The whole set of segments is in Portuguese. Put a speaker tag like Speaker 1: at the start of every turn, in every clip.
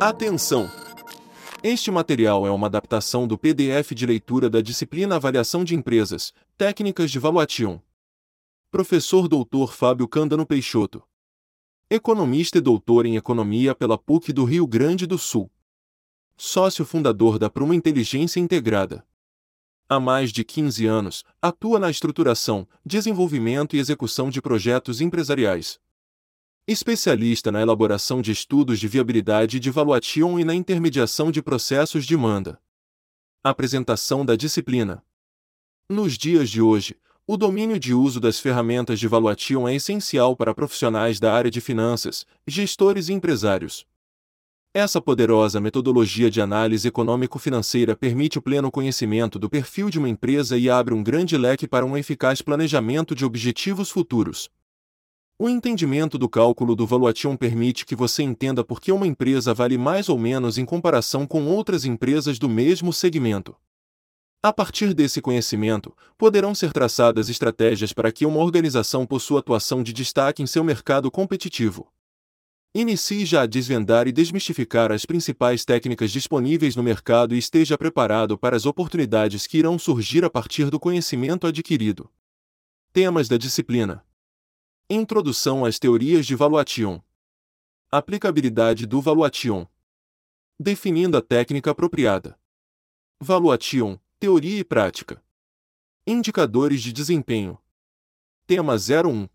Speaker 1: Atenção! Este material é uma adaptação do PDF de leitura da disciplina Avaliação de Empresas, Técnicas de Valuation. Professor Dr. Fábio Candano Peixoto. Economista e doutor em Economia pela PUC do Rio Grande do Sul. Sócio fundador da Pruma Inteligência Integrada. Há mais de 15 anos, atua na estruturação, desenvolvimento e execução de projetos empresariais. Especialista na elaboração de estudos de viabilidade de valuation e na intermediação de processos de manda. Apresentação da disciplina. Nos dias de hoje, o domínio de uso das ferramentas de valuation é essencial para profissionais da área de finanças, gestores e empresários. Essa poderosa metodologia de análise econômico-financeira permite o pleno conhecimento do perfil de uma empresa e abre um grande leque para um eficaz planejamento de objetivos futuros. O entendimento do cálculo do valuation permite que você entenda por que uma empresa vale mais ou menos em comparação com outras empresas do mesmo segmento. A partir desse conhecimento, poderão ser traçadas estratégias para que uma organização possua atuação de destaque em seu mercado competitivo. Inicie já a desvendar e desmistificar as principais técnicas disponíveis no mercado e esteja preparado para as oportunidades que irão surgir a partir do conhecimento adquirido. Temas da disciplina: Introdução às teorias de valuation. Aplicabilidade do valuation. Definindo a técnica apropriada. Valuation, teoria e prática. Indicadores de desempenho. Tema 01.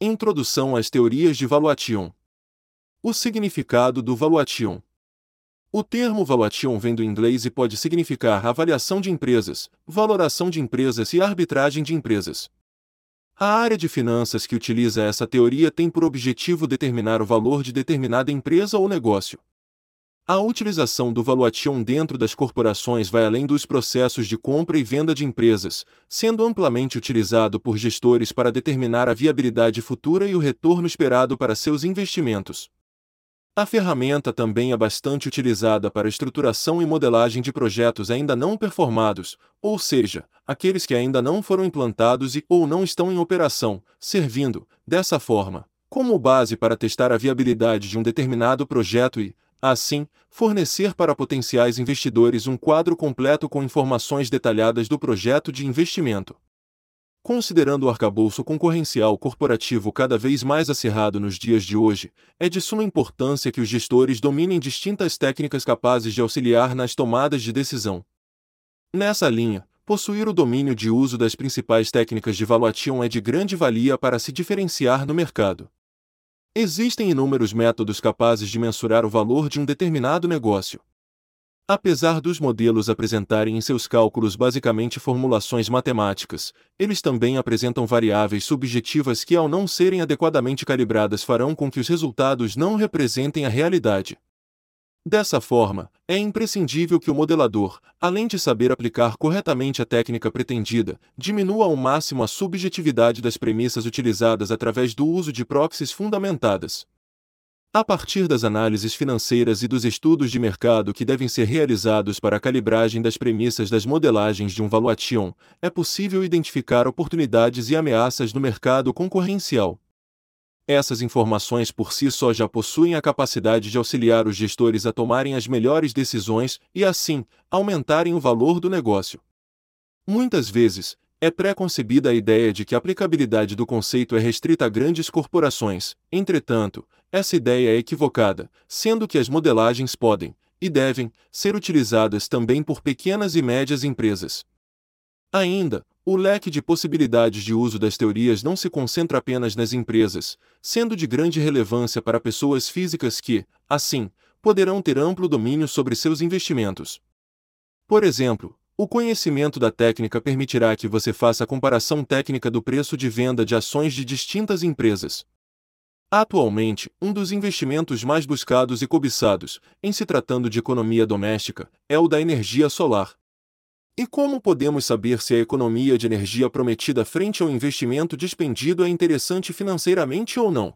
Speaker 1: Introdução às teorias de valuation. O significado do valuation. O termo valuation vem do inglês e pode significar avaliação de empresas, valoração de empresas e arbitragem de empresas. A área de finanças que utiliza essa teoria tem por objetivo determinar o valor de determinada empresa ou negócio. A utilização do valuation dentro das corporações vai além dos processos de compra e venda de empresas, sendo amplamente utilizado por gestores para determinar a viabilidade futura e o retorno esperado para seus investimentos. A ferramenta também é bastante utilizada para estruturação e modelagem de projetos ainda não performados, ou seja, aqueles que ainda não foram implantados e ou não estão em operação, servindo, dessa forma, como base para testar a viabilidade de um determinado projeto e, assim, fornecer para potenciais investidores um quadro completo com informações detalhadas do projeto de investimento. Considerando o arcabouço concorrencial corporativo cada vez mais acirrado nos dias de hoje, é de suma importância que os gestores dominem distintas técnicas capazes de auxiliar nas tomadas de decisão. Nessa linha, possuir o domínio de uso das principais técnicas de valuation é de grande valia para se diferenciar no mercado. Existem inúmeros métodos capazes de mensurar o valor de um determinado negócio. Apesar dos modelos apresentarem em seus cálculos basicamente formulações matemáticas, eles também apresentam variáveis subjetivas que, ao não serem adequadamente calibradas, farão com que os resultados não representem a realidade. Dessa forma, é imprescindível que o modelador, além de saber aplicar corretamente a técnica pretendida, diminua ao máximo a subjetividade das premissas utilizadas através do uso de proxies fundamentadas, a partir das análises financeiras e dos estudos de mercado que devem ser realizados para a calibragem das premissas das modelagens de um valuation, é possível identificar oportunidades e ameaças no mercado concorrencial. Essas informações por si só já possuem a capacidade de auxiliar os gestores a tomarem as melhores decisões e, assim, aumentarem o valor do negócio. Muitas vezes, é pré-concebida a ideia de que a aplicabilidade do conceito é restrita a grandes corporações, entretanto, essa ideia é equivocada, sendo que as modelagens podem, e devem, ser utilizadas também por pequenas e médias empresas. Ainda, o leque de possibilidades de uso das teorias não se concentra apenas nas empresas, sendo de grande relevância para pessoas físicas que, assim, poderão ter amplo domínio sobre seus investimentos. Por exemplo, o conhecimento da técnica permitirá que você faça a comparação técnica do preço de venda de ações de distintas empresas. Atualmente, um dos investimentos mais buscados e cobiçados, em se tratando de economia doméstica, é o da energia solar. E como podemos saber se a economia de energia prometida frente ao investimento dispendido é interessante financeiramente ou não?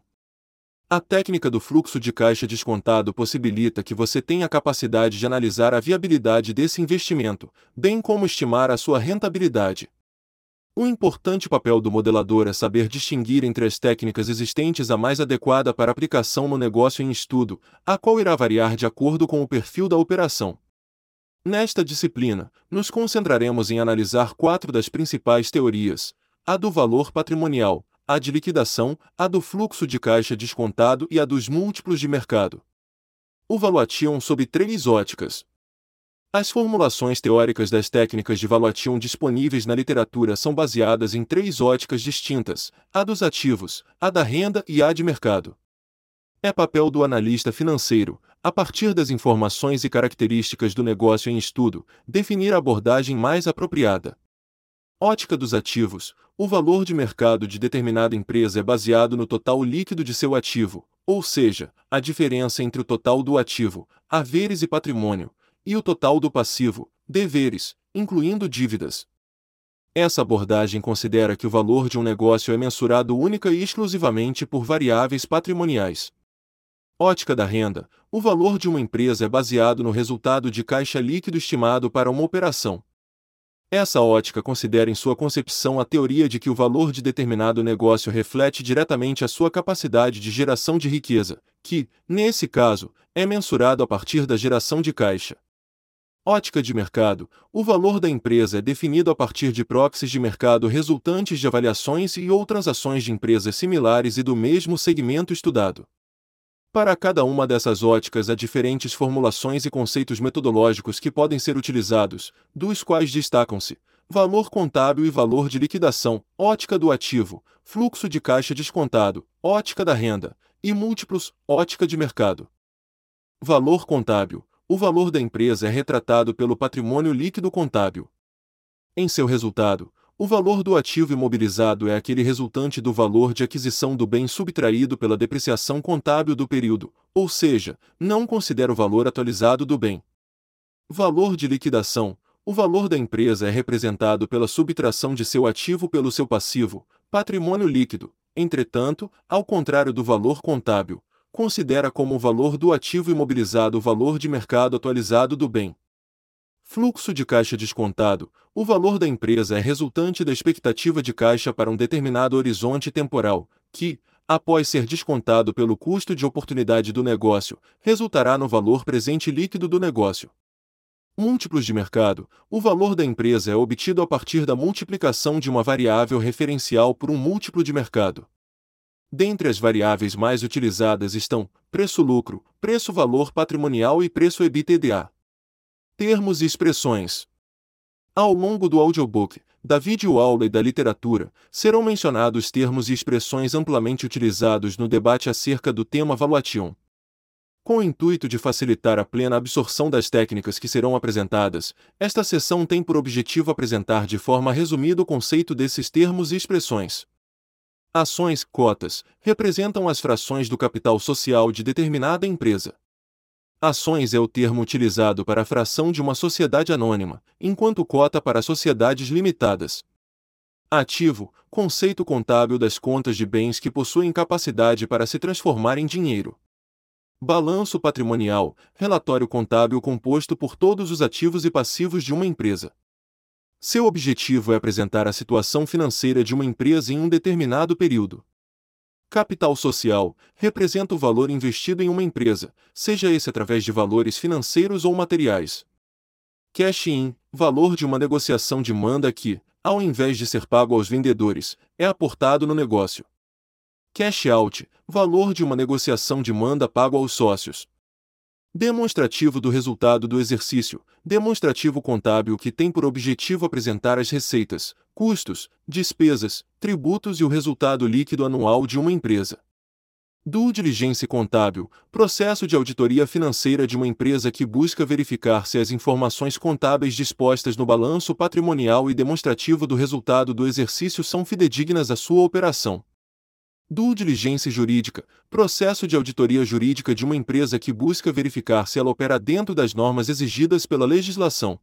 Speaker 1: A técnica do fluxo de caixa descontado possibilita que você tenha a capacidade de analisar a viabilidade desse investimento, bem como estimar a sua rentabilidade. O importante papel do modelador é saber distinguir entre as técnicas existentes a mais adequada para aplicação no negócio em estudo, a qual irá variar de acordo com o perfil da operação. Nesta disciplina, nos concentraremos em analisar quatro das principais teorias: a do valor patrimonial, a de liquidação, a do fluxo de caixa descontado e a dos múltiplos de mercado. O valuation sob três óticas. As formulações teóricas das técnicas de valuation disponíveis na literatura são baseadas em três óticas distintas: a dos ativos, a da renda e a de mercado. É papel do analista financeiro, a partir das informações e características do negócio em estudo, definir a abordagem mais apropriada. Ótica dos ativos: o valor de mercado de determinada empresa é baseado no total líquido de seu ativo, ou seja, a diferença entre o total do ativo, haveres e patrimônio, e o total do passivo, deveres, incluindo dívidas. Essa abordagem considera que o valor de um negócio é mensurado única e exclusivamente por variáveis patrimoniais. Ótica da renda: o valor de uma empresa é baseado no resultado de caixa líquido estimado para uma operação. Essa ótica considera em sua concepção a teoria de que o valor de determinado negócio reflete diretamente a sua capacidade de geração de riqueza, que, nesse caso, é mensurado a partir da geração de caixa. Ótica de mercado: o valor da empresa é definido a partir de proxies de mercado resultantes de avaliações e outras ações de empresas similares e do mesmo segmento estudado. Para cada uma dessas óticas há diferentes formulações e conceitos metodológicos que podem ser utilizados, dos quais destacam-se valor contábil e valor de liquidação, ótica do ativo, fluxo de caixa descontado, ótica da renda, e múltiplos, ótica de mercado. Valor contábil o valor da empresa é retratado pelo patrimônio líquido contábil. Em seu resultado, o valor do ativo imobilizado é aquele resultante do valor de aquisição do bem subtraído pela depreciação contábil do período, ou seja, não considera o valor atualizado do bem. Valor de liquidação: o valor da empresa é representado pela subtração de seu ativo pelo seu passivo, patrimônio líquido. Entretanto, ao contrário do valor contábil, considera como o valor do ativo imobilizado o valor de mercado atualizado do bem. Fluxo de caixa descontado: o valor da empresa é resultante da expectativa de caixa para um determinado horizonte temporal, que, após ser descontado pelo custo de oportunidade do negócio, resultará no valor presente líquido do negócio. Múltiplos de mercado: o valor da empresa é obtido a partir da multiplicação de uma variável referencial por um múltiplo de mercado. Dentre as variáveis mais utilizadas estão preço-lucro, preço-valor patrimonial e preço-EBITDA. Termos e expressões. Ao longo do audiobook, da videoaula e da literatura, serão mencionados termos e expressões amplamente utilizados no debate acerca do tema valuation. Com o intuito de facilitar a plena absorção das técnicas que serão apresentadas, esta sessão tem por objetivo apresentar de forma resumida o conceito desses termos e expressões. Ações, cotas, representam as frações do capital social de determinada empresa. Ações é o termo utilizado para a fração de uma sociedade anônima, enquanto cota para sociedades limitadas. Ativo, conceito contábil das contas de bens que possuem capacidade para se transformar em dinheiro. Balanço patrimonial, relatório contábil composto por todos os ativos e passivos de uma empresa. Seu objetivo é apresentar a situação financeira de uma empresa em um determinado período. Capital social representa o valor investido em uma empresa, seja esse através de valores financeiros ou materiais. Cash-in valor de uma negociação de manda que, ao invés de ser pago aos vendedores, é aportado no negócio. Cash out valor de uma negociação de manda pago aos sócios. Demonstrativo do resultado do exercício. Demonstrativo contábil que tem por objetivo apresentar as receitas, custos, despesas, tributos e o resultado líquido anual de uma empresa. Due diligência contábil, processo de auditoria financeira de uma empresa que busca verificar se as informações contábeis dispostas no balanço patrimonial e demonstrativo do resultado do exercício são fidedignas à sua operação. Due diligência jurídica, processo de auditoria jurídica de uma empresa que busca verificar se ela opera dentro das normas exigidas pela legislação.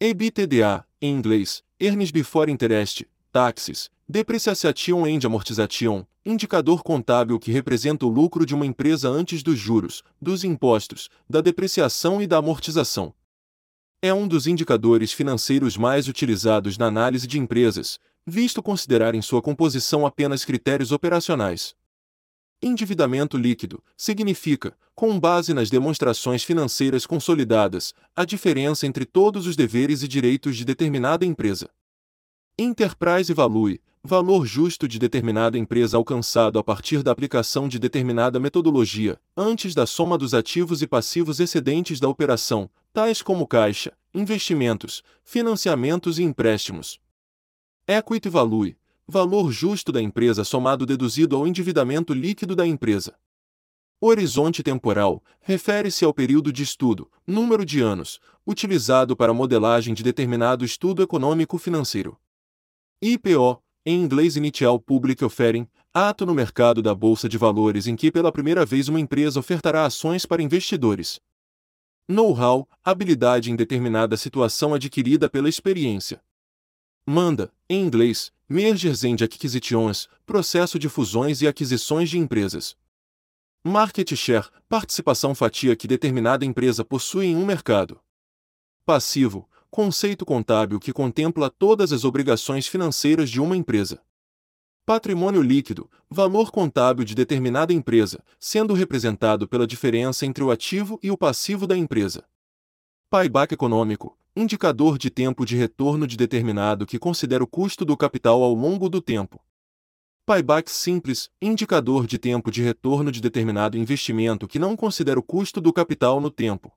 Speaker 1: EBITDA, em inglês, Earnings Before Interest, Taxes, Depreciation and Amortization, indicador contábil que representa o lucro de uma empresa antes dos juros, dos impostos, da depreciação e da amortização. É um dos indicadores financeiros mais utilizados na análise de empresas, visto considerar em sua composição apenas critérios operacionais. Endividamento líquido significa, com base nas demonstrações financeiras consolidadas, a diferença entre todos os deveres e direitos de determinada empresa. Enterprise Value valor justo de determinada empresa alcançado a partir da aplicação de determinada metodologia, antes da soma dos ativos e passivos excedentes da operação, tais como caixa, investimentos, financiamentos e empréstimos. Equity Value valor justo da empresa somado deduzido ao endividamento líquido da empresa. Horizonte temporal refere-se ao período de estudo, número de anos, utilizado para modelagem de determinado estudo econômico-financeiro. IPO, em inglês Initial Public Offering, ato no mercado da bolsa de valores em que pela primeira vez uma empresa ofertará ações para investidores. Know-how, habilidade em determinada situação adquirida pela experiência. Manda, em inglês, Mergers and Acquisitions, processo de fusões e aquisições de empresas. Market share, participação fatia que determinada empresa possui em um mercado. Passivo, conceito contábil que contempla todas as obrigações financeiras de uma empresa. Patrimônio líquido, valor contábil de determinada empresa, sendo representado pela diferença entre o ativo e o passivo da empresa. Payback econômico, indicador de tempo de retorno de determinado que considera o custo do capital ao longo do tempo. Payback simples, indicador de tempo de retorno de determinado investimento que não considera o custo do capital no tempo.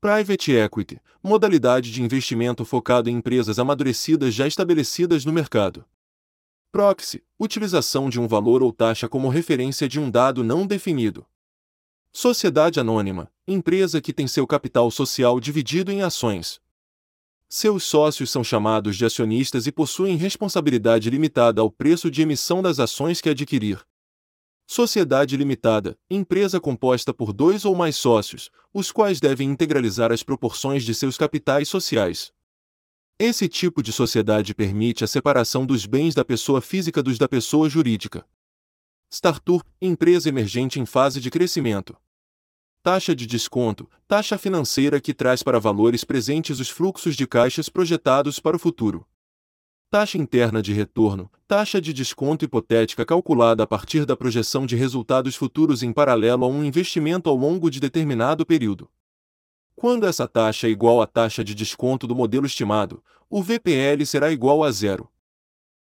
Speaker 1: Private Equity, modalidade de investimento focado em empresas amadurecidas já estabelecidas no mercado. Proxy, utilização de um valor ou taxa como referência de um dado não definido. Sociedade Anônima, empresa que tem seu capital social dividido em ações. Seus sócios são chamados de acionistas e possuem responsabilidade limitada ao preço de emissão das ações que adquirir. Sociedade limitada, empresa composta por dois ou mais sócios, os quais devem integralizar as proporções de seus capitais sociais. Esse tipo de sociedade permite a separação dos bens da pessoa física dos da pessoa jurídica. Startup, empresa emergente em fase de crescimento. Taxa de desconto, taxa financeira que traz para valores presentes os fluxos de caixas projetados para o futuro. Taxa interna de retorno, taxa de desconto hipotética calculada a partir da projeção de resultados futuros em paralelo a um investimento ao longo de determinado período. Quando essa taxa é igual à taxa de desconto do modelo estimado, o VPL será igual a zero.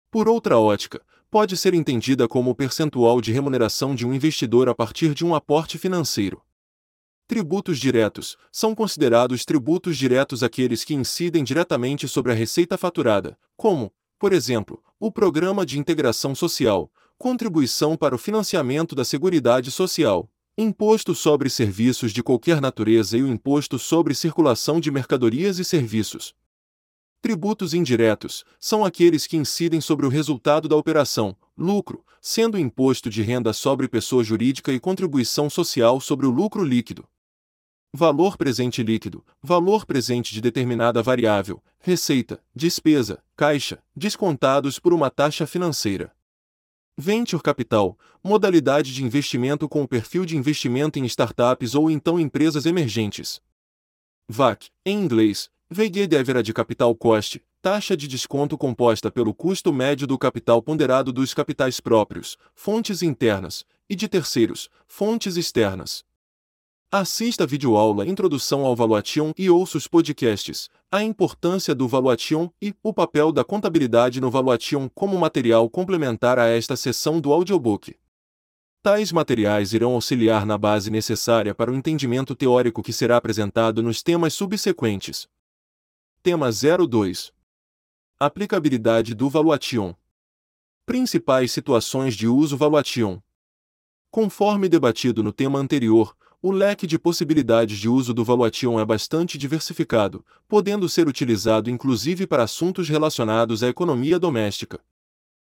Speaker 1: Por outra ótica, pode ser entendida como o percentual de remuneração de um investidor a partir de um aporte financeiro. Tributos diretos são considerados tributos diretos aqueles que incidem diretamente sobre a receita faturada, como, por exemplo, o Programa de Integração Social, contribuição para o financiamento da Seguridade Social, imposto sobre serviços de qualquer natureza e o imposto sobre circulação de mercadorias e serviços. Tributos indiretos são aqueles que incidem sobre o resultado da operação, lucro, sendo imposto de renda sobre pessoa jurídica e contribuição social sobre o lucro líquido valor presente líquido, valor presente de determinada variável, receita, despesa, caixa, descontados por uma taxa financeira. Venture Capital, modalidade de investimento com o perfil de investimento em startups ou então empresas emergentes. VAC, em inglês, Weighted Average Capital Cost, taxa de desconto composta pelo custo médio do capital ponderado dos capitais próprios, fontes internas, e de terceiros, fontes externas. Assista a videoaula Introdução ao Valuation e ouça os podcasts A importância do Valuation e o papel da contabilidade no Valuation como material complementar a esta sessão do audiobook. Tais materiais irão auxiliar na base necessária para o entendimento teórico que será apresentado nos temas subsequentes. Tema 02 Aplicabilidade do Valuation Principais situações de uso Valuation Conforme debatido no tema anterior, o leque de possibilidades de uso do Valuation é bastante diversificado, podendo ser utilizado inclusive para assuntos relacionados à economia doméstica.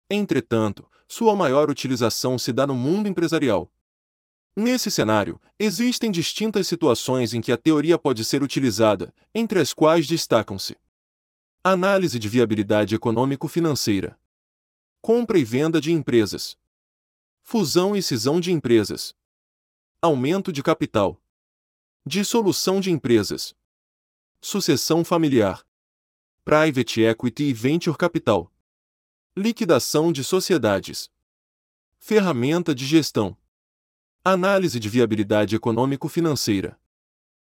Speaker 1: Entretanto, sua maior utilização se dá no mundo empresarial. Nesse cenário, existem distintas situações em que a teoria pode ser utilizada, entre as quais destacam-se: análise de viabilidade econômico-financeira, compra e venda de empresas, fusão e cisão de empresas, Aumento de capital. Dissolução de empresas. Sucessão familiar. Private Equity e Venture Capital. Liquidação de sociedades. Ferramenta de gestão. Análise de viabilidade econômico-financeira.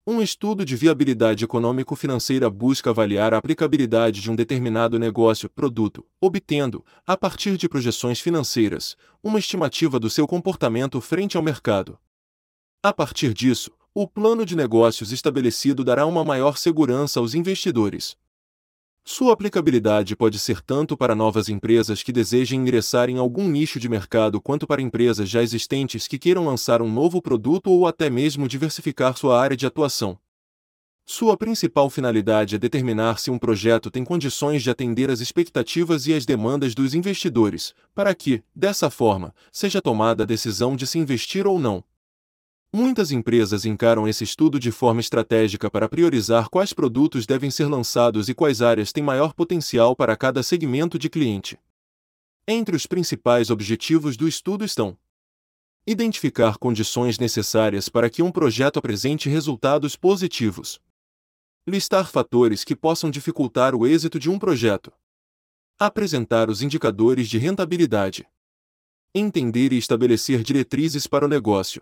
Speaker 1: Um estudo de viabilidade econômico-financeira busca avaliar a aplicabilidade de um determinado negócio, produto, obtendo, a partir de projeções financeiras, uma estimativa do seu comportamento frente ao mercado. A partir disso, o plano de negócios estabelecido dará uma maior segurança aos investidores. Sua aplicabilidade pode ser tanto para novas empresas que desejem ingressar em algum nicho de mercado quanto para empresas já existentes que queiram lançar um novo produto ou até mesmo diversificar sua área de atuação. Sua principal finalidade é determinar se um projeto tem condições de atender às expectativas e às demandas dos investidores, para que, dessa forma, seja tomada a decisão de se investir ou não. Muitas empresas encaram esse estudo de forma estratégica para priorizar quais produtos devem ser lançados e quais áreas têm maior potencial para cada segmento de cliente. Entre os principais objetivos do estudo estão: identificar condições necessárias para que um projeto apresente resultados positivos, listar fatores que possam dificultar o êxito de um projeto, apresentar os indicadores de rentabilidade, entender e estabelecer diretrizes para o negócio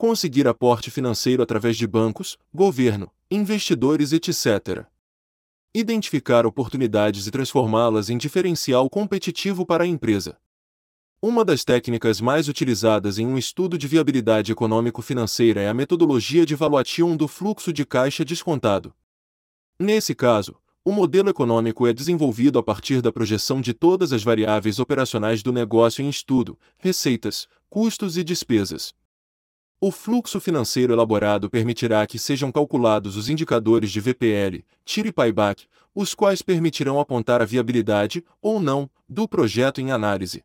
Speaker 1: conseguir aporte financeiro através de bancos, governo, investidores, etc. Identificar oportunidades e transformá-las em diferencial competitivo para a empresa. Uma das técnicas mais utilizadas em um estudo de viabilidade econômico-financeira é a metodologia de valuation do fluxo de caixa descontado. Nesse caso, o modelo econômico é desenvolvido a partir da projeção de todas as variáveis operacionais do negócio em estudo, receitas, custos e despesas. O fluxo financeiro elaborado permitirá que sejam calculados os indicadores de VPL, tire e payback, os quais permitirão apontar a viabilidade, ou não, do projeto em análise.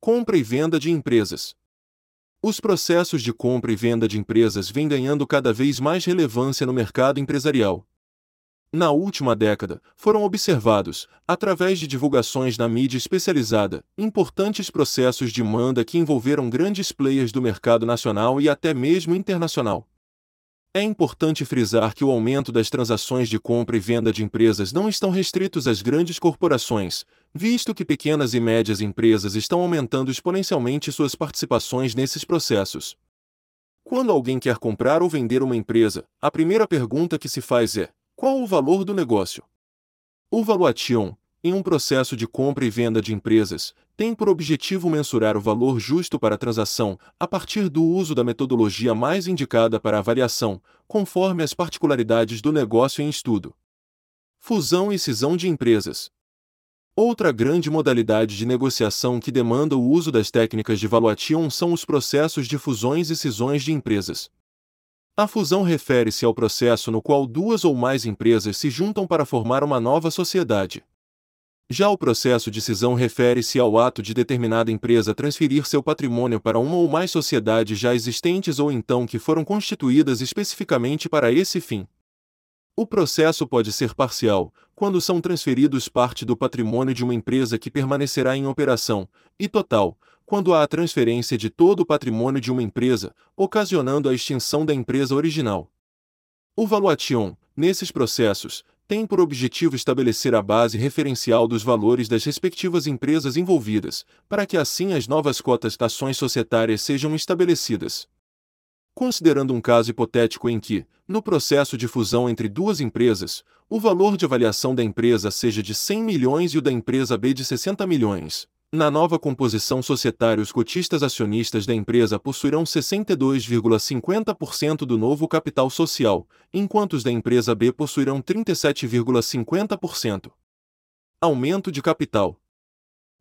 Speaker 1: Compra e venda de empresas. Os processos de compra e venda de empresas vêm ganhando cada vez mais relevância no mercado empresarial, na última década, foram observados, através de divulgações na mídia especializada, importantes processos de manda que envolveram grandes players do mercado nacional e até mesmo internacional. É importante frisar que o aumento das transações de compra e venda de empresas não estão restritos às grandes corporações, visto que pequenas e médias empresas estão aumentando exponencialmente suas participações nesses processos. Quando alguém quer comprar ou vender uma empresa, a primeira pergunta que se faz é: qual o valor do negócio? O valuation, em um processo de compra e venda de empresas, tem por objetivo mensurar o valor justo para a transação, a partir do uso da metodologia mais indicada para avaliação, conforme as particularidades do negócio em estudo. Fusão e cisão de empresas. Outra grande modalidade de negociação que demanda o uso das técnicas de valuation são os processos de fusões e cisões de empresas. A fusão refere-se ao processo no qual duas ou mais empresas se juntam para formar uma nova sociedade. Já o processo de cisão refere-se ao ato de determinada empresa transferir seu patrimônio para uma ou mais sociedades já existentes ou então que foram constituídas especificamente para esse fim. O processo pode ser parcial, quando são transferidos parte do patrimônio de uma empresa que permanecerá em operação, e total, quando há a transferência de todo o patrimônio de uma empresa, ocasionando a extinção da empresa original. O valuation, nesses processos, tem por objetivo estabelecer a base referencial dos valores das respectivas empresas envolvidas, para que assim as novas cotas de ações societárias sejam estabelecidas. Considerando um caso hipotético em que, no processo de fusão entre duas empresas, o valor de avaliação da empresa seja de 100 milhões e o da empresa B de 60 milhões, na nova composição societária, os cotistas acionistas da empresa possuirão 62,50% do novo capital social, enquanto os da empresa B possuirão 37,50%. Aumento de capital.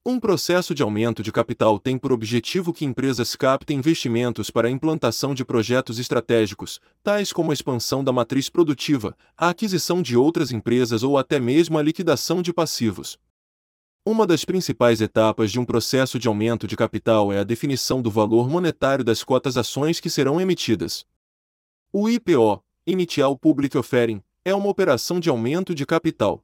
Speaker 1: Um processo de aumento de capital tem por objetivo que empresas captem investimentos para a implantação de projetos estratégicos, tais como a expansão da matriz produtiva, a aquisição de outras empresas ou até mesmo a liquidação de passivos. Uma das principais etapas de um processo de aumento de capital é a definição do valor monetário das cotas ações que serão emitidas. O IPO, Initial Public Offering, é uma operação de aumento de capital.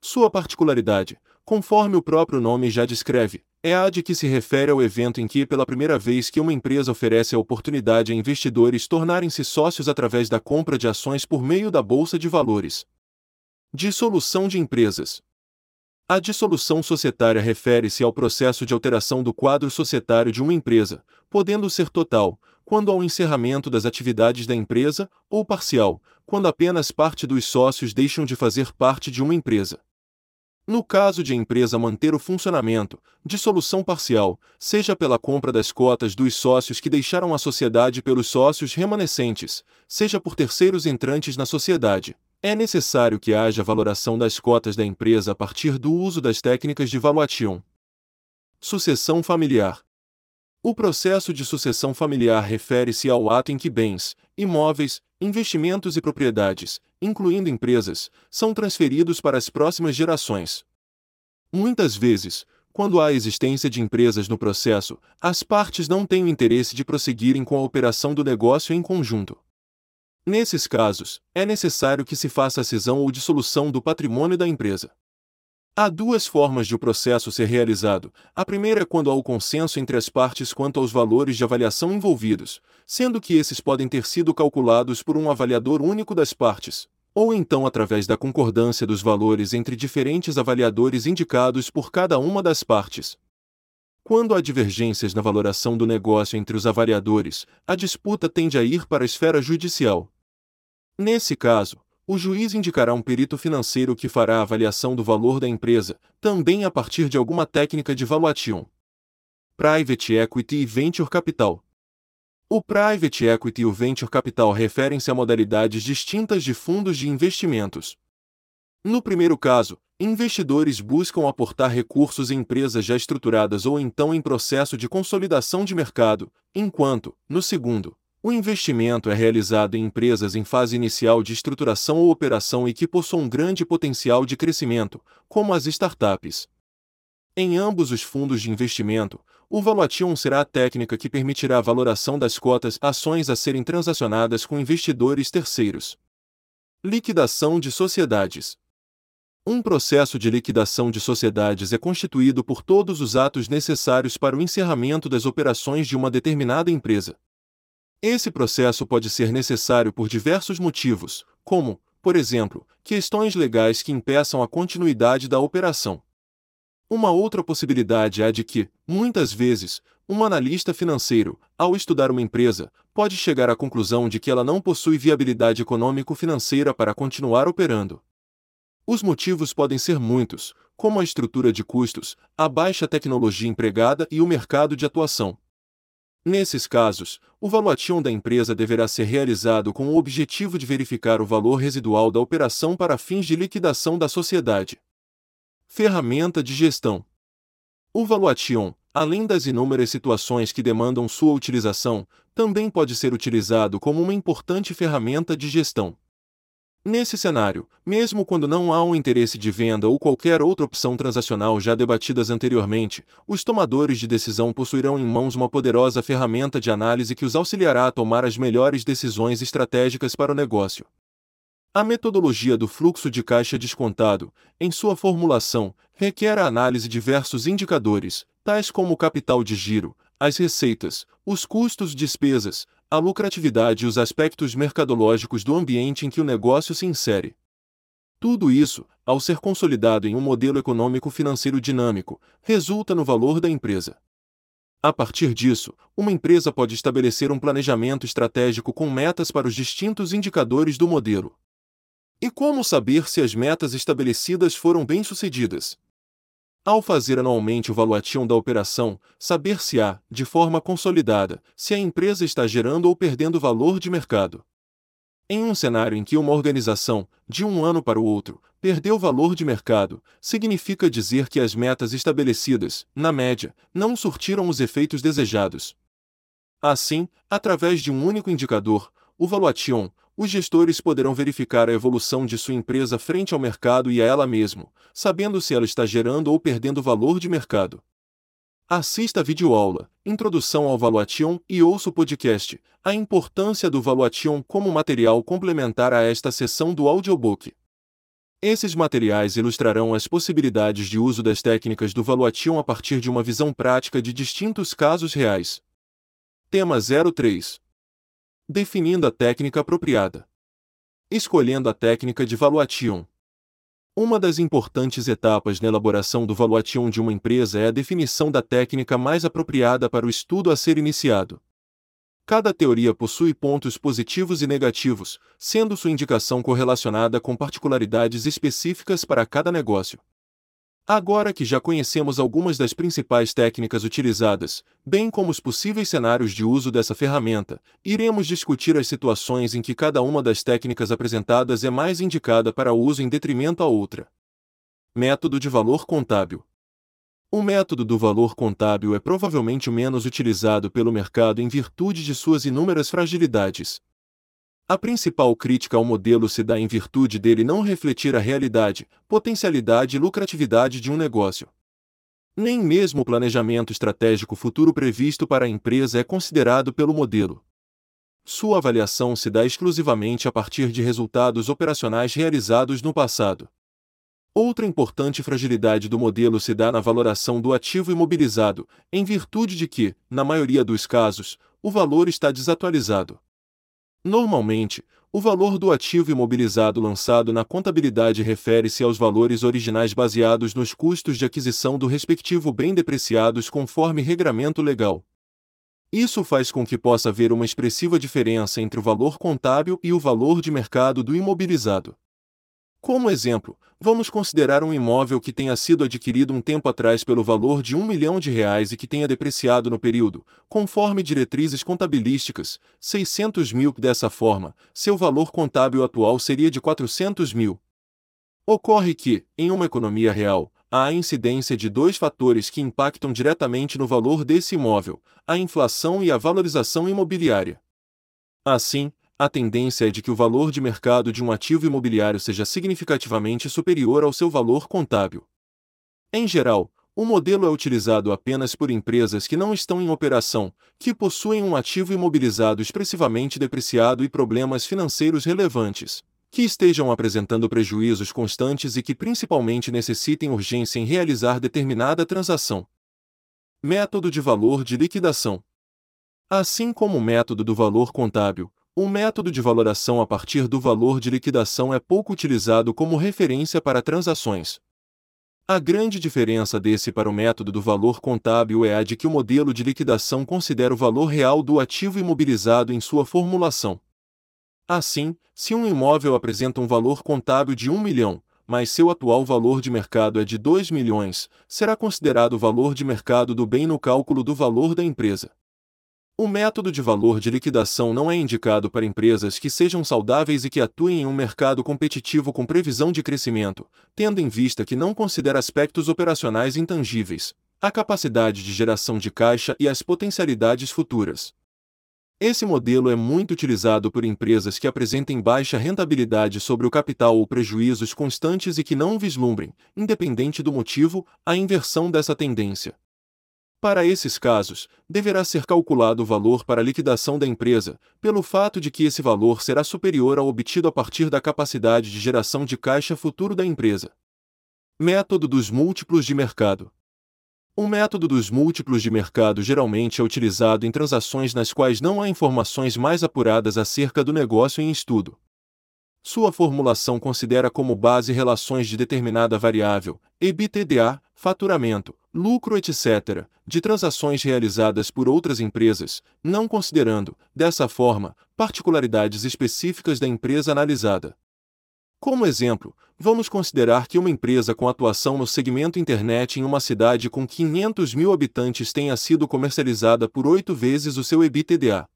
Speaker 1: Sua particularidade, conforme o próprio nome já descreve, é a de que se refere ao evento em que, pela primeira vez que uma empresa oferece a oportunidade a investidores tornarem-se sócios através da compra de ações por meio da bolsa de valores. Dissolução de empresas. A dissolução societária refere-se ao processo de alteração do quadro societário de uma empresa, podendo ser total, quando um encerramento das atividades da empresa, ou parcial, quando apenas parte dos sócios deixam de fazer parte de uma empresa. No caso de a empresa manter o funcionamento, dissolução parcial, seja pela compra das cotas dos sócios que deixaram a sociedade pelos sócios remanescentes, seja por terceiros entrantes na sociedade, é necessário que haja valoração das cotas da empresa a partir do uso das técnicas de valuation. Sucessão familiar. O processo de sucessão familiar refere-se ao ato em que bens, imóveis, investimentos e propriedades, incluindo empresas, são transferidos para as próximas gerações. Muitas vezes, quando há existência de empresas no processo, as partes não têm o interesse de prosseguirem com a operação do negócio em conjunto. Nesses casos, é necessário que se faça a cisão ou dissolução do patrimônio da empresa. Há duas formas de o processo ser realizado. A primeira é quando há o consenso entre as partes quanto aos valores de avaliação envolvidos, sendo que esses podem ter sido calculados por um avaliador único das partes, ou então através da concordância dos valores entre diferentes avaliadores indicados por cada uma das partes. Quando há divergências na valoração do negócio entre os avaliadores, a disputa tende a ir para a esfera judicial. Nesse caso, o juiz indicará um perito financeiro que fará a avaliação do valor da empresa, também a partir de alguma técnica de valuation. Private Equity e Venture Capital. O Private Equity e o Venture Capital referem-se a modalidades distintas de fundos de investimentos. No primeiro caso, investidores buscam aportar recursos em empresas já estruturadas ou então em processo de consolidação de mercado, enquanto, no segundo, o investimento é realizado em empresas em fase inicial de estruturação ou operação e que possuem grande potencial de crescimento, como as startups. Em ambos os fundos de investimento, o valuation será a técnica que permitirá a valoração das cotas ações a serem transacionadas com investidores terceiros. Liquidação de sociedades. Um processo de liquidação de sociedades é constituído por todos os atos necessários para o encerramento das operações de uma determinada empresa. Esse processo pode ser necessário por diversos motivos, como, por exemplo, questões legais que impeçam a continuidade da operação. Uma outra possibilidade é de que, muitas vezes, um analista financeiro, ao estudar uma empresa, pode chegar à conclusão de que ela não possui viabilidade econômico-financeira para continuar operando. Os motivos podem ser muitos, como a estrutura de custos, a baixa tecnologia empregada e o mercado de atuação. Nesses casos, o valuation da empresa deverá ser realizado com o objetivo de verificar o valor residual da operação para fins de liquidação da sociedade. Ferramenta de gestão. O valuation, além das inúmeras situações que demandam sua utilização, também pode ser utilizado como uma importante ferramenta de gestão. Nesse cenário, mesmo quando não há um interesse de venda ou qualquer outra opção transacional já debatidas anteriormente, os tomadores de decisão possuirão em mãos uma poderosa ferramenta de análise que os auxiliará a tomar as melhores decisões estratégicas para o negócio. A metodologia do fluxo de caixa descontado, em sua formulação, requer a análise de diversos indicadores, tais como o capital de giro, as receitas, os custos despesas, a lucratividade e os aspectos mercadológicos do ambiente em que o negócio se insere. Tudo isso, ao ser consolidado em um modelo econômico-financeiro dinâmico, resulta no valor da empresa. A partir disso, uma empresa pode estabelecer um planejamento estratégico com metas para os distintos indicadores do modelo. E como saber se as metas estabelecidas foram bem-sucedidas? Ao fazer anualmente o valuation da operação, saber se há, de forma consolidada, se a empresa está gerando ou perdendo valor de mercado. Em um cenário em que uma organização, de um ano para o outro, perdeu valor de mercado, significa dizer que as metas estabelecidas, na média, não surtiram os efeitos desejados. Assim, através de um único indicador, o valuation, os gestores poderão verificar a evolução de sua empresa frente ao mercado e a ela mesma, sabendo se ela está gerando ou perdendo valor de mercado. Assista a videoaula, Introdução ao Valuation e ouça o podcast, A Importância do Valuation como material complementar a esta sessão do audiobook. Esses materiais ilustrarão as possibilidades de uso das técnicas do Valuation a partir de uma visão prática de distintos casos reais. Tema 03 definindo a técnica apropriada. Escolhendo a técnica de valuation. Uma das importantes etapas na elaboração do valuation de uma empresa é a definição da técnica mais apropriada para o estudo a ser iniciado. Cada teoria possui pontos positivos e negativos, sendo sua indicação correlacionada com particularidades específicas para cada negócio. Agora que já conhecemos algumas das principais técnicas utilizadas, bem como os possíveis cenários de uso dessa ferramenta, iremos discutir as situações em que cada uma das técnicas apresentadas é mais indicada para uso em detrimento à outra. Método de valor contábil. O método do valor contábil é provavelmente o menos utilizado pelo mercado em virtude de suas inúmeras fragilidades. A principal crítica ao modelo se dá em virtude dele não refletir a realidade, potencialidade e lucratividade de um negócio. Nem mesmo o planejamento estratégico futuro previsto para a empresa é considerado pelo modelo. Sua avaliação se dá exclusivamente a partir de resultados operacionais realizados no passado. Outra importante fragilidade do modelo se dá na valoração do ativo imobilizado, em virtude de que, na maioria dos casos, o valor está desatualizado. Normalmente, o valor do ativo imobilizado lançado na contabilidade refere-se aos valores originais baseados nos custos de aquisição do respectivo bem depreciados conforme regramento legal. Isso faz com que possa haver uma expressiva diferença entre o valor contábil e o valor de mercado do imobilizado. Como exemplo, vamos considerar um imóvel que tenha sido adquirido um tempo atrás pelo valor de um milhão de reais e que tenha depreciado no período, conforme diretrizes contabilísticas, 600 mil. Dessa forma, seu valor contábil atual seria de 400 mil. Ocorre que, em uma economia real, há a incidência de dois fatores que impactam diretamente no valor desse imóvel: a inflação e a valorização imobiliária. Assim, a tendência é de que o valor de mercado de um ativo imobiliário seja significativamente superior ao seu valor contábil. Em geral, o modelo é utilizado apenas por empresas que não estão em operação, que possuem um ativo imobilizado expressivamente depreciado e problemas financeiros relevantes, que estejam apresentando prejuízos constantes e que principalmente necessitem urgência em realizar determinada transação. Método de valor de liquidação. Assim como o método do valor contábil, o método de valoração a partir do valor de liquidação é pouco utilizado como referência para transações. A grande diferença desse para o método do valor contábil é a de que o modelo de liquidação considera o valor real do ativo imobilizado em sua formulação. Assim, se um imóvel apresenta um valor contábil de 1 milhão, mas seu atual valor de mercado é de 2 milhões, será considerado o valor de mercado do bem no cálculo do valor da empresa. O método de valor de liquidação não é indicado para empresas que sejam saudáveis e que atuem em um mercado competitivo com previsão de crescimento, tendo em vista que não considera aspectos operacionais intangíveis, a capacidade de geração de caixa e as potencialidades futuras. Esse modelo é muito utilizado por empresas que apresentem baixa rentabilidade sobre o capital ou prejuízos constantes e que não vislumbrem, independente do motivo, a inversão dessa tendência. Para esses casos, deverá ser calculado o valor para a liquidação da empresa, pelo fato de que esse valor será superior ao obtido a partir da capacidade de geração de caixa futuro da empresa. Método dos múltiplos de mercado. O método dos múltiplos de mercado geralmente é utilizado em transações nas quais não há informações mais apuradas acerca do negócio em estudo. Sua formulação considera como base relações de determinada variável, EBITDA, faturamento, lucro, etc., de transações realizadas por outras empresas, não considerando, dessa forma, particularidades específicas da empresa analisada. Como exemplo, vamos considerar que uma empresa com atuação no segmento internet em uma cidade com 500 mil habitantes tenha sido comercializada por oito vezes o seu EBITDA.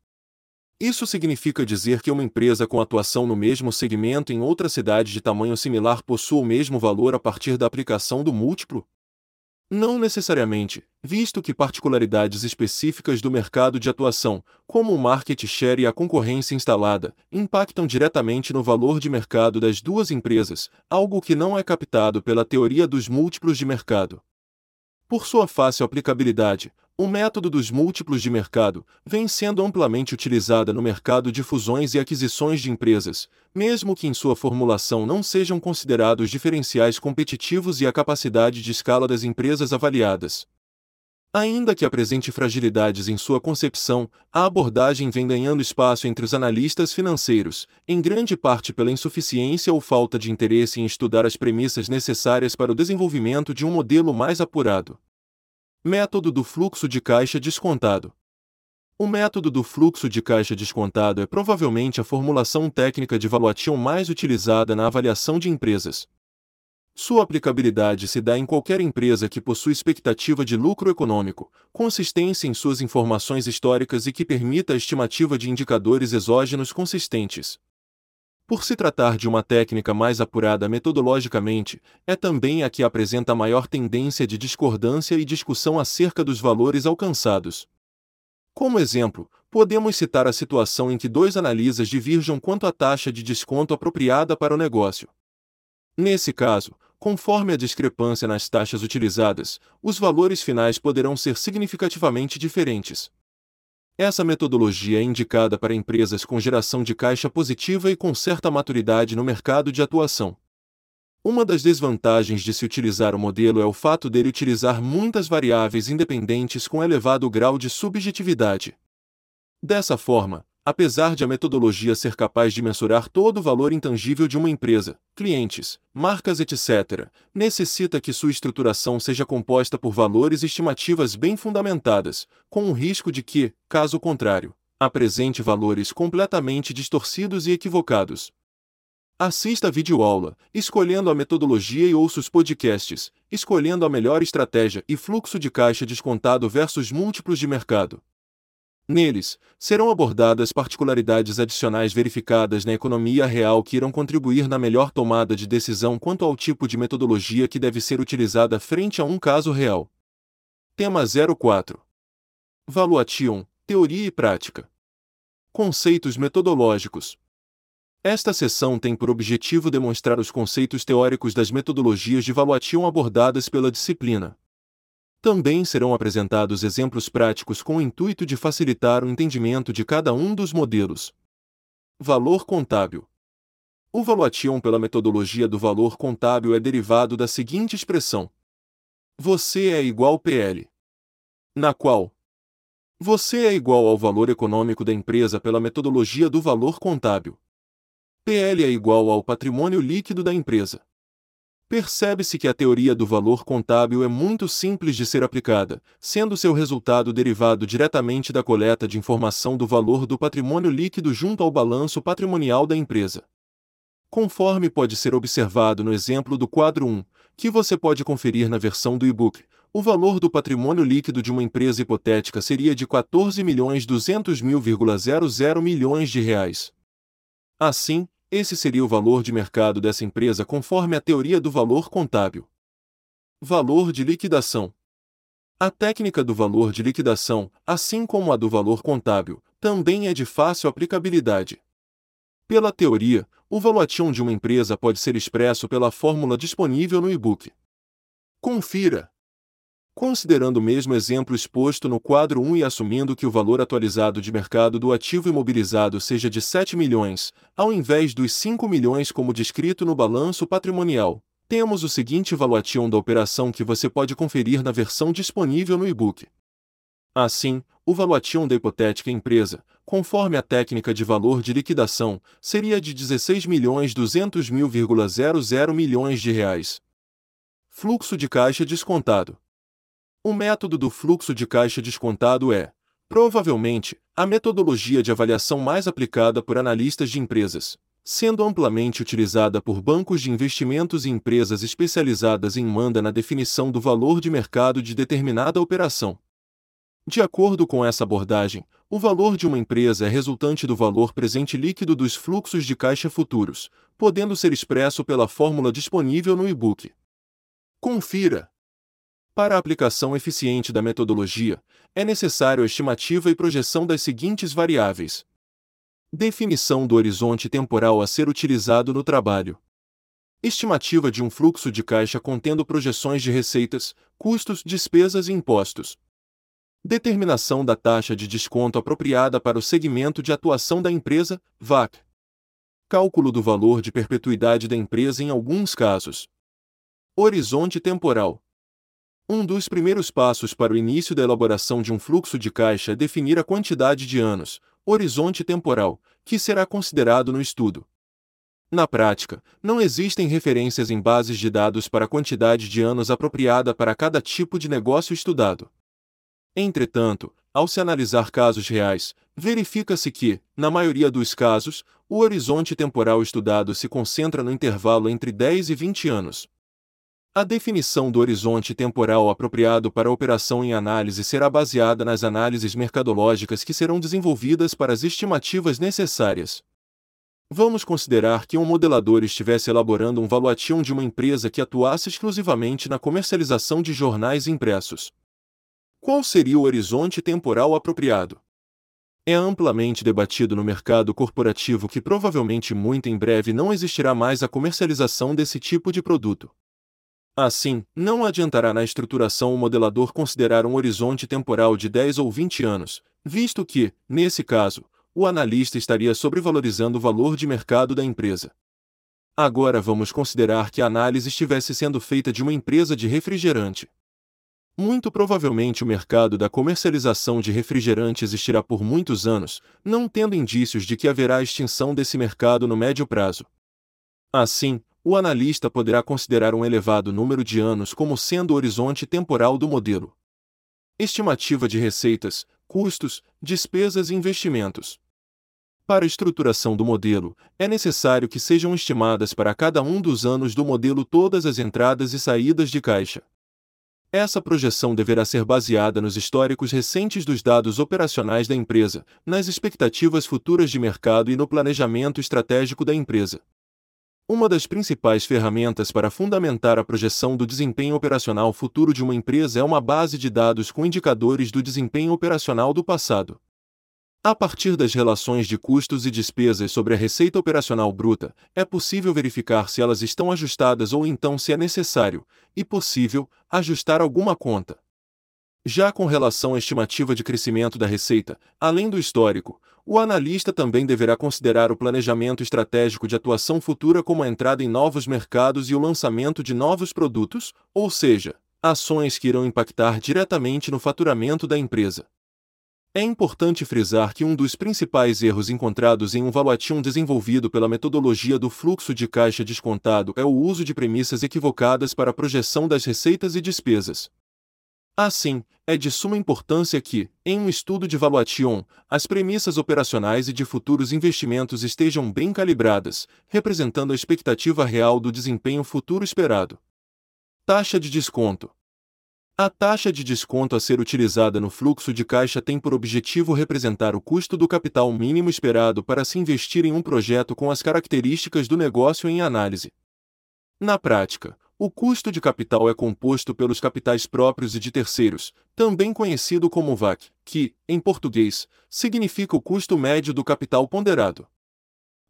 Speaker 1: Isso significa dizer que uma empresa com atuação no mesmo segmento em outra cidade de tamanho similar possua o mesmo valor a partir da aplicação do múltiplo? Não necessariamente, visto que particularidades específicas do mercado de atuação, como o market share e a concorrência instalada, impactam diretamente no valor de mercado das duas empresas, algo que não é captado pela teoria dos múltiplos de mercado. Por sua fácil aplicabilidade, o método dos múltiplos de mercado vem sendo amplamente utilizada no mercado de fusões e aquisições de empresas, mesmo que em sua formulação não sejam considerados diferenciais competitivos e a capacidade de escala das empresas avaliadas. Ainda que apresente fragilidades em sua concepção, a abordagem vem ganhando espaço entre os analistas financeiros, em grande parte pela insuficiência ou falta de interesse em estudar as premissas necessárias para o desenvolvimento de um modelo mais apurado. Método do fluxo de caixa descontado. O método do fluxo de caixa descontado é provavelmente a formulação técnica de valuation mais utilizada na avaliação de empresas. Sua aplicabilidade se dá em qualquer empresa que possui expectativa de lucro econômico, consistência em suas informações históricas e que permita a estimativa de indicadores exógenos consistentes. Por se tratar de uma técnica mais apurada metodologicamente, é também a que apresenta maior tendência de discordância e discussão acerca dos valores alcançados. Como exemplo, podemos citar a situação em que dois analistas diverjam quanto à taxa de desconto apropriada para o negócio. Nesse caso, conforme a discrepância nas taxas utilizadas, os valores finais poderão ser significativamente diferentes. Essa metodologia é indicada para empresas com geração de caixa positiva e com certa maturidade no mercado de atuação. Uma das desvantagens de se utilizar o modelo é o fato dele utilizar muitas variáveis independentes com elevado grau de subjetividade. Dessa forma, Apesar de a metodologia ser capaz de mensurar todo o valor intangível de uma empresa, clientes, marcas, etc., necessita que sua estruturação seja composta por valores e estimativas bem fundamentadas, com o risco de que, caso contrário, apresente valores completamente distorcidos e equivocados. Assista a videoaula, escolhendo a metodologia e ouça os podcasts, escolhendo a melhor estratégia e fluxo de caixa descontado versus múltiplos de mercado. Neles, serão abordadas particularidades adicionais verificadas na economia real que irão contribuir na melhor tomada de decisão quanto ao tipo de metodologia que deve ser utilizada frente a um caso real. Tema 04 Valuation, Teoria e Prática. Conceitos metodológicos. Esta sessão tem por objetivo demonstrar os conceitos teóricos das metodologias de valuation abordadas pela disciplina. Também serão apresentados exemplos práticos com o intuito de facilitar o entendimento de cada um dos modelos. Valor contábil. O valuation pela metodologia do valor contábil é derivado da seguinte expressão: Você é igual PL. Na qual você é igual ao valor econômico da empresa pela metodologia do valor contábil. PL é igual ao patrimônio líquido da empresa. Percebe-se que a teoria do valor contábil é muito simples de ser aplicada, sendo seu resultado derivado diretamente da coleta de informação do valor do patrimônio líquido junto ao balanço patrimonial da empresa. Conforme pode ser observado no exemplo do quadro 1, que você pode conferir na versão do e-book, o valor do patrimônio líquido de uma empresa hipotética seria de 14.200.000,00 milhões de reais. Assim, esse seria o valor de mercado dessa empresa conforme a teoria do valor contábil. Valor de liquidação. A técnica do valor de liquidação, assim como a do valor contábil, também é de fácil aplicabilidade. Pela teoria, o valuation de uma empresa pode ser expresso pela fórmula disponível no e-book. Confira! Considerando o mesmo exemplo exposto no quadro 1 e assumindo que o valor atualizado de mercado do ativo imobilizado seja de 7 milhões, ao invés dos 5 milhões como descrito no balanço patrimonial, temos o seguinte valuation da operação que você pode conferir na versão disponível no e-book. Assim, o valuation da hipotética empresa, conforme a técnica de valor de liquidação, seria de 16 milhões 200 mil,00 milhões de reais. Fluxo de caixa descontado. O método do fluxo de caixa descontado é, provavelmente, a metodologia de avaliação mais aplicada por analistas de empresas, sendo amplamente utilizada por bancos de investimentos e empresas especializadas em manda na definição do valor de mercado de determinada operação. De acordo com essa abordagem, o valor de uma empresa é resultante do valor presente líquido dos fluxos de caixa futuros, podendo ser expresso pela fórmula disponível no e-book. Confira! Para a aplicação eficiente da metodologia, é necessário a estimativa e projeção das seguintes variáveis: definição do horizonte temporal a ser utilizado no trabalho, estimativa de um fluxo de caixa contendo projeções de receitas, custos, despesas e impostos, determinação da taxa de desconto apropriada para o segmento de atuação da empresa, VAC, cálculo do valor de perpetuidade da empresa em alguns casos, horizonte temporal Um dos primeiros passos para o início da elaboração de um fluxo de caixa é definir a quantidade de anos, horizonte temporal, que será considerado no estudo. Na prática, não existem referências em bases de dados para a quantidade de anos apropriada para cada tipo de negócio estudado. Entretanto, ao se analisar casos reais, verifica-se que, na maioria dos casos, o horizonte temporal estudado se concentra no intervalo entre 10 e 20 anos. A definição do horizonte temporal apropriado para a operação em análise será baseada nas análises mercadológicas que serão desenvolvidas para as estimativas necessárias. Vamos considerar que um modelador estivesse elaborando um valuation de uma empresa que atuasse exclusivamente na comercialização de jornais impressos. Qual seria o horizonte temporal apropriado? É amplamente debatido no mercado corporativo que provavelmente muito em breve não existirá mais a comercialização desse tipo de produto. Assim, não adiantará na estruturação o modelador considerar um horizonte temporal de 10 ou 20 anos, visto que, nesse caso, o analista estaria sobrevalorizando o valor de mercado da empresa. Agora vamos considerar que a análise estivesse sendo feita de uma empresa de refrigerante. Muito provavelmente o mercado da comercialização de refrigerante existirá por muitos anos, não tendo indícios de que haverá extinção desse mercado no médio prazo. Assim, o analista poderá considerar um elevado número de anos como sendo o horizonte temporal do modelo. Estimativa de receitas, custos, despesas e investimentos. Para a estruturação do modelo, é necessário que sejam estimadas para cada um dos anos do modelo todas as entradas e saídas de caixa. Essa projeção deverá ser baseada nos históricos recentes dos dados operacionais da empresa, nas expectativas futuras de mercado e no planejamento estratégico da empresa. Uma das principais ferramentas para fundamentar a projeção do desempenho operacional futuro de uma empresa é uma base de dados com indicadores do desempenho operacional do passado. A partir das relações de custos e despesas sobre a receita operacional bruta, é possível verificar se elas estão ajustadas ou então se é necessário, e possível, ajustar alguma conta. Já com relação à estimativa de crescimento da receita, além do histórico, o analista também deverá considerar o planejamento estratégico de atuação futura como a entrada em novos mercados e o lançamento de novos produtos, ou seja, ações que irão impactar diretamente no faturamento da empresa. É importante frisar que um dos principais erros encontrados em um valuation desenvolvido pela metodologia do fluxo de caixa descontado é o uso de premissas equivocadas para a projeção das receitas e despesas. Assim, é de suma importância que, em um estudo de valuation, as premissas operacionais e de futuros investimentos estejam bem calibradas, representando a expectativa real do desempenho futuro esperado. Taxa de desconto. A taxa de desconto a ser utilizada no fluxo de caixa tem por objetivo representar o custo do capital mínimo esperado para se investir em um projeto com as características do negócio em análise. Na prática, o custo de capital é composto pelos capitais próprios e de terceiros, também conhecido como VAC, que, em português, significa o custo médio do capital ponderado.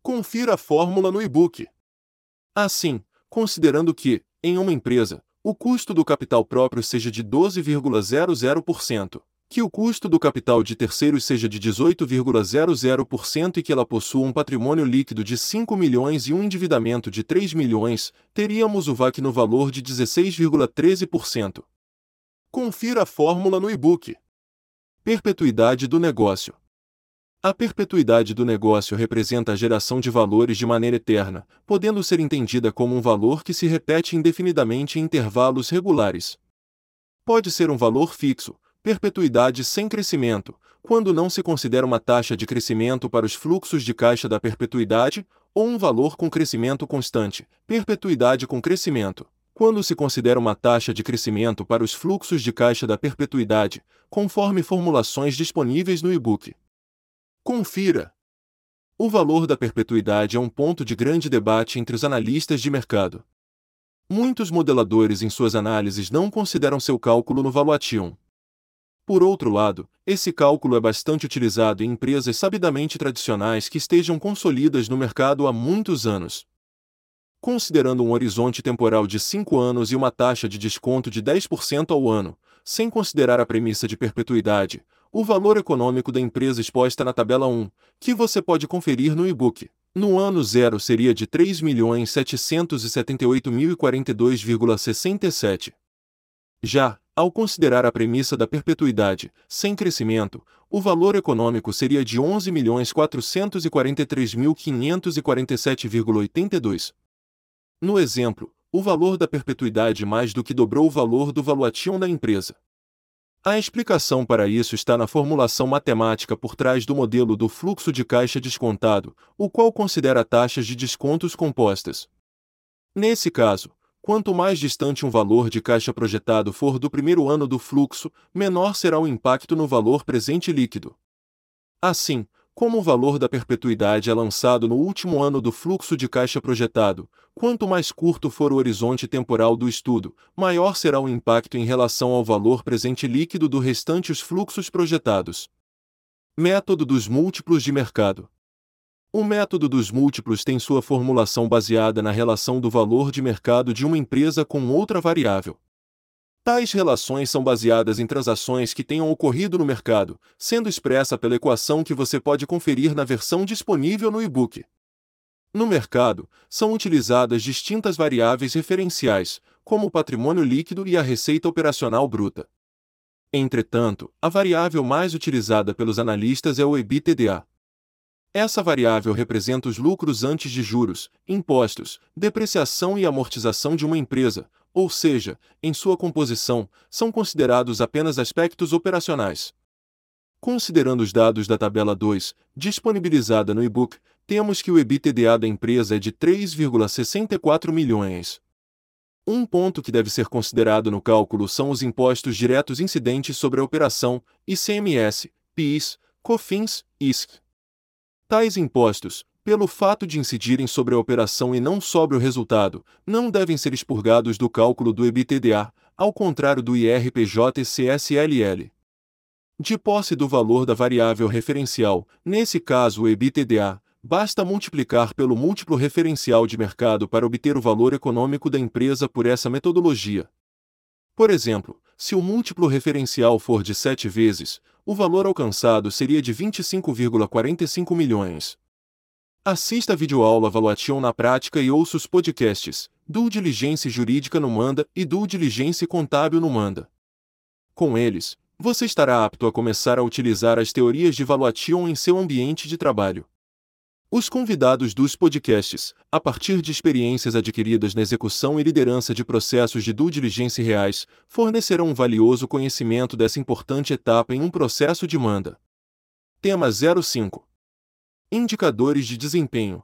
Speaker 1: Confira a fórmula no e-book. Assim, considerando que, em uma empresa, o custo do capital próprio seja de 12,00%, que o custo do capital de terceiros seja de 18,00% e que ela possua um patrimônio líquido de 5 milhões e um endividamento de 3 milhões, teríamos o VAC no valor de 16,13%. Confira a fórmula no e-book. Perpetuidade do negócio. A perpetuidade do negócio representa a geração de valores de maneira eterna, podendo ser entendida como um valor que se repete indefinidamente em intervalos regulares. Pode ser um valor fixo, perpetuidade sem crescimento, quando não se considera uma taxa de crescimento para os fluxos de caixa da perpetuidade, ou um valor com crescimento constante, perpetuidade com crescimento, quando se considera uma taxa de crescimento para os fluxos de caixa da perpetuidade, conforme formulações disponíveis no e-book. Confira! O valor da perpetuidade é um ponto de grande debate entre os analistas de mercado. Muitos modeladores em suas análises não consideram seu cálculo no valuation. Por outro lado, esse cálculo é bastante utilizado em empresas sabidamente tradicionais que estejam consolidas no mercado há muitos anos. Considerando um horizonte temporal de 5 anos e uma taxa de desconto de 10% ao ano, sem considerar a premissa de perpetuidade, o valor econômico da empresa exposta na tabela 1, que você pode conferir no e-book, no ano zero seria de 3.778.042,67. Já, ao considerar a premissa da perpetuidade, sem crescimento, o valor econômico seria de 11.443.547,82. No exemplo, o valor da perpetuidade mais do que dobrou o valor do valuation da empresa. A explicação para isso está na formulação matemática por trás do modelo do fluxo de caixa descontado, o qual considera taxas de descontos compostas. Nesse caso, quanto mais distante um valor de caixa projetado for do primeiro ano do fluxo, menor será o impacto no valor presente líquido. Assim, como o valor da perpetuidade é lançado no último ano do fluxo de caixa projetado, quanto mais curto for o horizonte temporal do estudo, maior será o impacto em relação ao valor presente líquido do restante os fluxos projetados. Método dos múltiplos de mercado. O método dos múltiplos tem sua formulação baseada na relação do valor de mercado de uma empresa com outra variável. Tais relações são baseadas em transações que tenham ocorrido no mercado, sendo expressa pela equação que você pode conferir na versão disponível no e-book. No mercado, são utilizadas distintas variáveis referenciais, como o patrimônio líquido e a receita operacional bruta. Entretanto, a variável mais utilizada pelos analistas é o EBITDA. Essa variável representa os lucros antes de juros, impostos, depreciação e amortização de uma empresa, ou seja, em sua composição, são considerados apenas aspectos operacionais. Considerando os dados da tabela 2, disponibilizada no e-book, temos que o EBITDA da empresa é de 3,64 milhões. Um ponto que deve ser considerado no cálculo são os impostos diretos incidentes sobre a operação, ICMS, PIS, COFINS, ISC. Tais impostos, pelo fato de incidirem sobre a operação e não sobre o resultado, não devem ser expurgados do cálculo do EBITDA, ao contrário do IRPJ e CSLL. De posse do valor da variável referencial, nesse caso o EBITDA, basta multiplicar pelo múltiplo referencial de mercado para obter o valor econômico da empresa por essa metodologia. Por exemplo, se o múltiplo referencial for de 7 vezes, o valor alcançado seria de 25,45 milhões. Assista a videoaula Valuation na prática e ouça os podcasts do Diligência Jurídica no Manda e do Diligência Contábil no Manda. Com eles, você estará apto a começar a utilizar as teorias de Valuation em seu ambiente de trabalho. Os convidados dos podcasts, a partir de experiências adquiridas na execução e liderança de processos de due diligência reais, fornecerão um valioso conhecimento dessa importante etapa em um processo de manda. Tema 05 Indicadores de desempenho.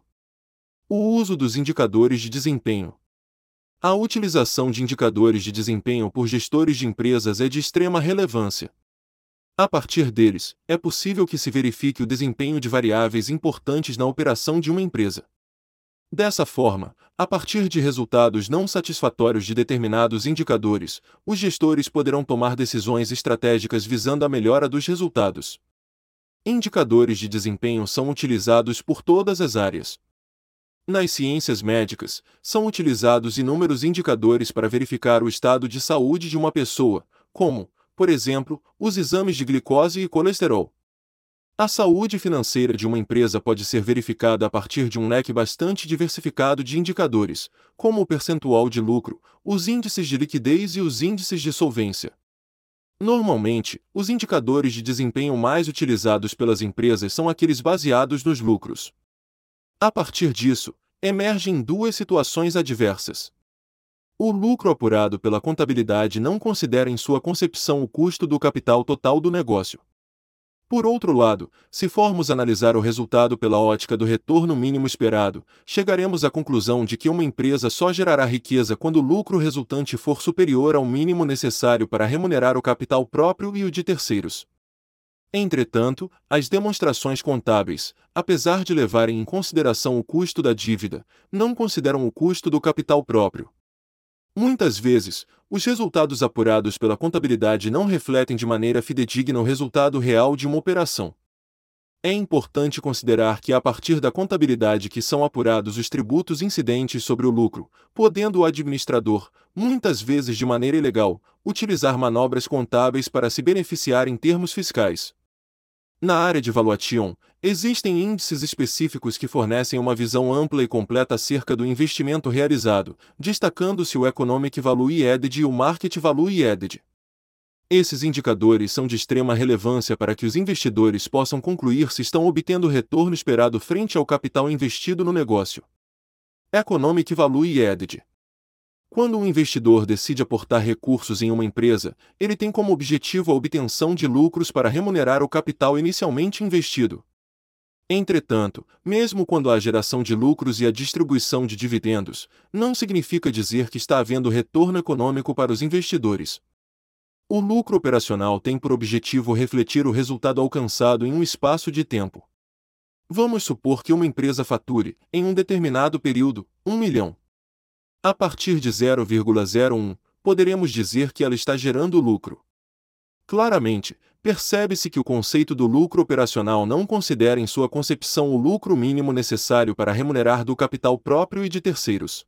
Speaker 1: O uso dos indicadores de desempenho. A utilização de indicadores de desempenho por gestores de empresas é de extrema relevância. A partir deles, é possível que se verifique o desempenho de variáveis importantes na operação de uma empresa. Dessa forma, a partir de resultados não satisfatórios de determinados indicadores, os gestores poderão tomar decisões estratégicas visando a melhora dos resultados. Indicadores de desempenho são utilizados por todas as áreas. Nas ciências médicas, são utilizados inúmeros indicadores para verificar o estado de saúde de uma pessoa, como, por exemplo, os exames de glicose e colesterol. A saúde financeira de uma empresa pode ser verificada a partir de um leque bastante diversificado de indicadores, como o percentual de lucro, os índices de liquidez e os índices de solvência. Normalmente, os indicadores de desempenho mais utilizados pelas empresas são aqueles baseados nos lucros. A partir disso, emergem duas situações adversas. O lucro apurado pela contabilidade não considera em sua concepção o custo do capital total do negócio. Por outro lado, se formos analisar o resultado pela ótica do retorno mínimo esperado, chegaremos à conclusão de que uma empresa só gerará riqueza quando o lucro resultante for superior ao mínimo necessário para remunerar o capital próprio e o de terceiros. Entretanto, as demonstrações contábeis, apesar de levarem em consideração o custo da dívida, não consideram o custo do capital próprio. Muitas vezes, os resultados apurados pela contabilidade não refletem de maneira fidedigna o resultado real de uma operação. É importante considerar que a partir da contabilidade que são apurados os tributos incidentes sobre o lucro, podendo o administrador, muitas vezes de maneira ilegal, utilizar manobras contábeis para se beneficiar em termos fiscais. Na área de valuation, existem índices específicos que fornecem uma visão ampla e completa acerca do investimento realizado, destacando-se o Economic Value Added e o Market Value Added. Esses indicadores são de extrema relevância para que os investidores possam concluir se estão obtendo o retorno esperado frente ao capital investido no negócio. Economic Value Added Quando um investidor decide aportar recursos em uma empresa, ele tem como objetivo a obtenção de lucros para remunerar o capital inicialmente investido. Entretanto, mesmo quando há geração de lucros e a distribuição de dividendos, não significa dizer que está havendo retorno econômico para os investidores. O lucro operacional tem por objetivo refletir o resultado alcançado em um espaço de tempo. Vamos supor que uma empresa fature, em um determinado período, 1 milhão. A partir de 0,01, poderemos dizer que ela está gerando lucro. Claramente, percebe-se que o conceito do lucro operacional não considera em sua concepção o lucro mínimo necessário para remunerar do capital próprio e de terceiros.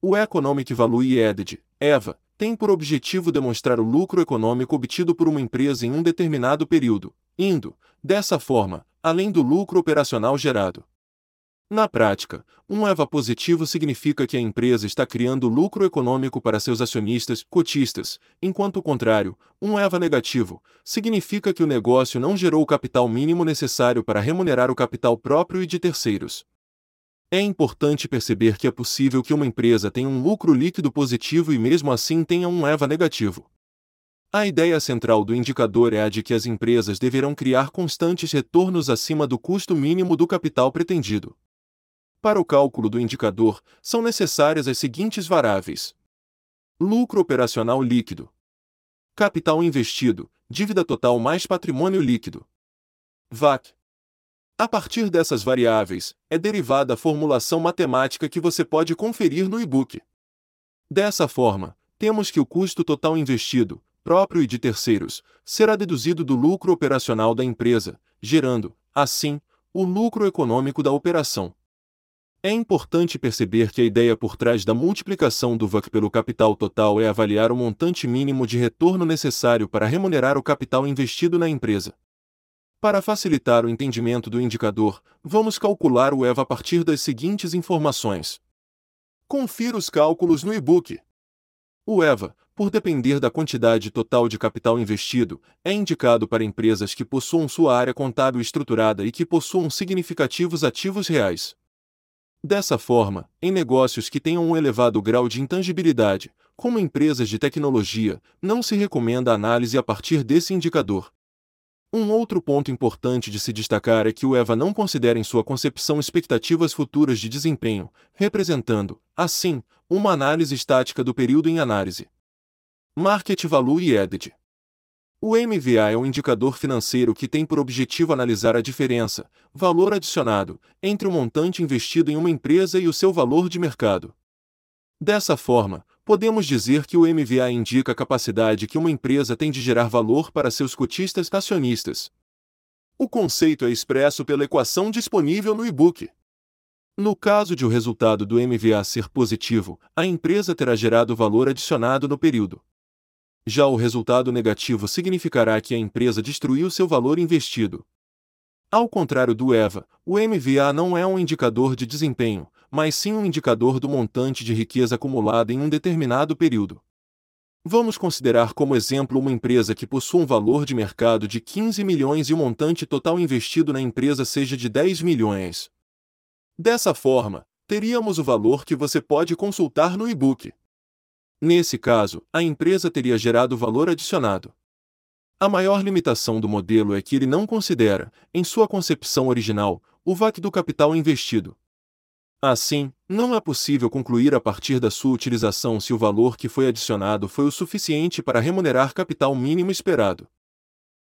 Speaker 1: O Economic Value Added, EVA, tem por objetivo demonstrar o lucro econômico obtido por uma empresa em um determinado período, indo, dessa forma, além do lucro operacional gerado. Na prática, um EVA positivo significa que a empresa está criando lucro econômico para seus acionistas, cotistas, enquanto o contrário, um EVA negativo, significa que o negócio não gerou o capital mínimo necessário para remunerar o capital próprio e de terceiros. É importante perceber que é possível que uma empresa tenha um lucro líquido positivo e mesmo assim tenha um EVA negativo. A ideia central do indicador é a de que as empresas deverão criar constantes retornos acima do custo mínimo do capital pretendido. Para o cálculo do indicador, são necessárias as seguintes variáveis: lucro operacional líquido, capital investido, dívida total mais patrimônio líquido, VAC, a partir dessas variáveis, é derivada a formulação matemática que você pode conferir no e-book. Dessa forma, temos que o custo total investido, próprio e de terceiros, será deduzido do lucro operacional da empresa, gerando, assim, o lucro econômico da operação. É importante perceber que a ideia por trás da multiplicação do VAC pelo capital total é avaliar o montante mínimo de retorno necessário para remunerar o capital investido na empresa. Para facilitar o entendimento do indicador, vamos calcular o EVA a partir das seguintes informações. Confira os cálculos no e-book. O EVA, por depender da quantidade total de capital investido, é indicado para empresas que possuam sua área contábil estruturada e que possuam significativos ativos reais. Dessa forma, em negócios que tenham um elevado grau de intangibilidade, como empresas de tecnologia, não se recomenda a análise a partir desse indicador. Um outro ponto importante de se destacar é que o EVA não considera em sua concepção expectativas futuras de desempenho, representando, assim, uma análise estática do período em análise. Market Value Added O MVA é um indicador financeiro que tem por objetivo analisar a diferença, valor adicionado, entre o montante investido em uma empresa e o seu valor de mercado. Dessa forma, podemos dizer que o MVA indica a capacidade que uma empresa tem de gerar valor para seus cotistas acionistas. O conceito é expresso pela equação disponível no e-book. No caso de o resultado do MVA ser positivo, a empresa terá gerado valor adicionado no período. Já o resultado negativo significará que a empresa destruiu seu valor investido. Ao contrário do EVA, o MVA não é um indicador de desempenho, mas sim um indicador do montante de riqueza acumulada em um determinado período. Vamos considerar como exemplo uma empresa que possua um valor de mercado de 15 milhões e o montante total investido na empresa seja de 10 milhões. Dessa forma, teríamos o valor que você pode consultar no e-book. Nesse caso, a empresa teria gerado valor adicionado. A maior limitação do modelo é que ele não considera, em sua concepção original, o VAC do capital investido. Assim, não é possível concluir a partir da sua utilização se o valor que foi adicionado foi o suficiente para remunerar capital mínimo esperado.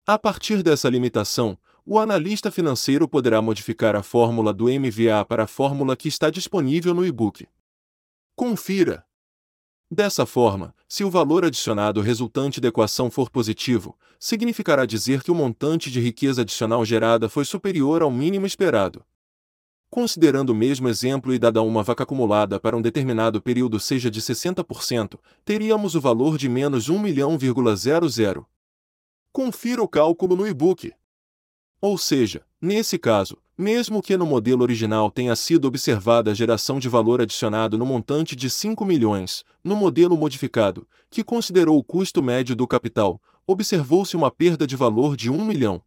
Speaker 1: A partir dessa limitação, o analista financeiro poderá modificar a fórmula do MVA para a fórmula que está disponível no e-book. Confira! Dessa forma, se o valor adicionado resultante da equação for positivo, significará dizer que o montante de riqueza adicional gerada foi superior ao mínimo esperado. Considerando o mesmo exemplo e dada uma vaca acumulada para um determinado período seja de 60%, teríamos o valor de menos 1 milhão,00. Confira o cálculo no e-book. Ou seja, nesse caso, mesmo que no modelo original tenha sido observada a geração de valor adicionado no montante de 5 milhões, no modelo modificado, que considerou o custo médio do capital, observou-se uma perda de valor de 1 milhão.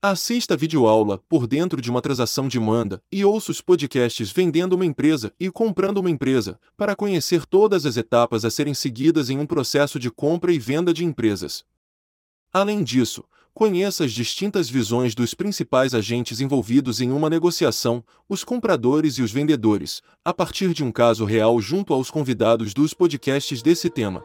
Speaker 1: Assista a videoaula por dentro de uma transação de manda e ouça os podcasts vendendo uma empresa e comprando uma empresa para conhecer todas as etapas a serem seguidas em um processo de compra e venda de empresas. Além disso, conheça as distintas visões dos principais agentes envolvidos em uma negociação, os compradores e os vendedores, a partir de um caso real junto aos convidados dos podcasts desse tema.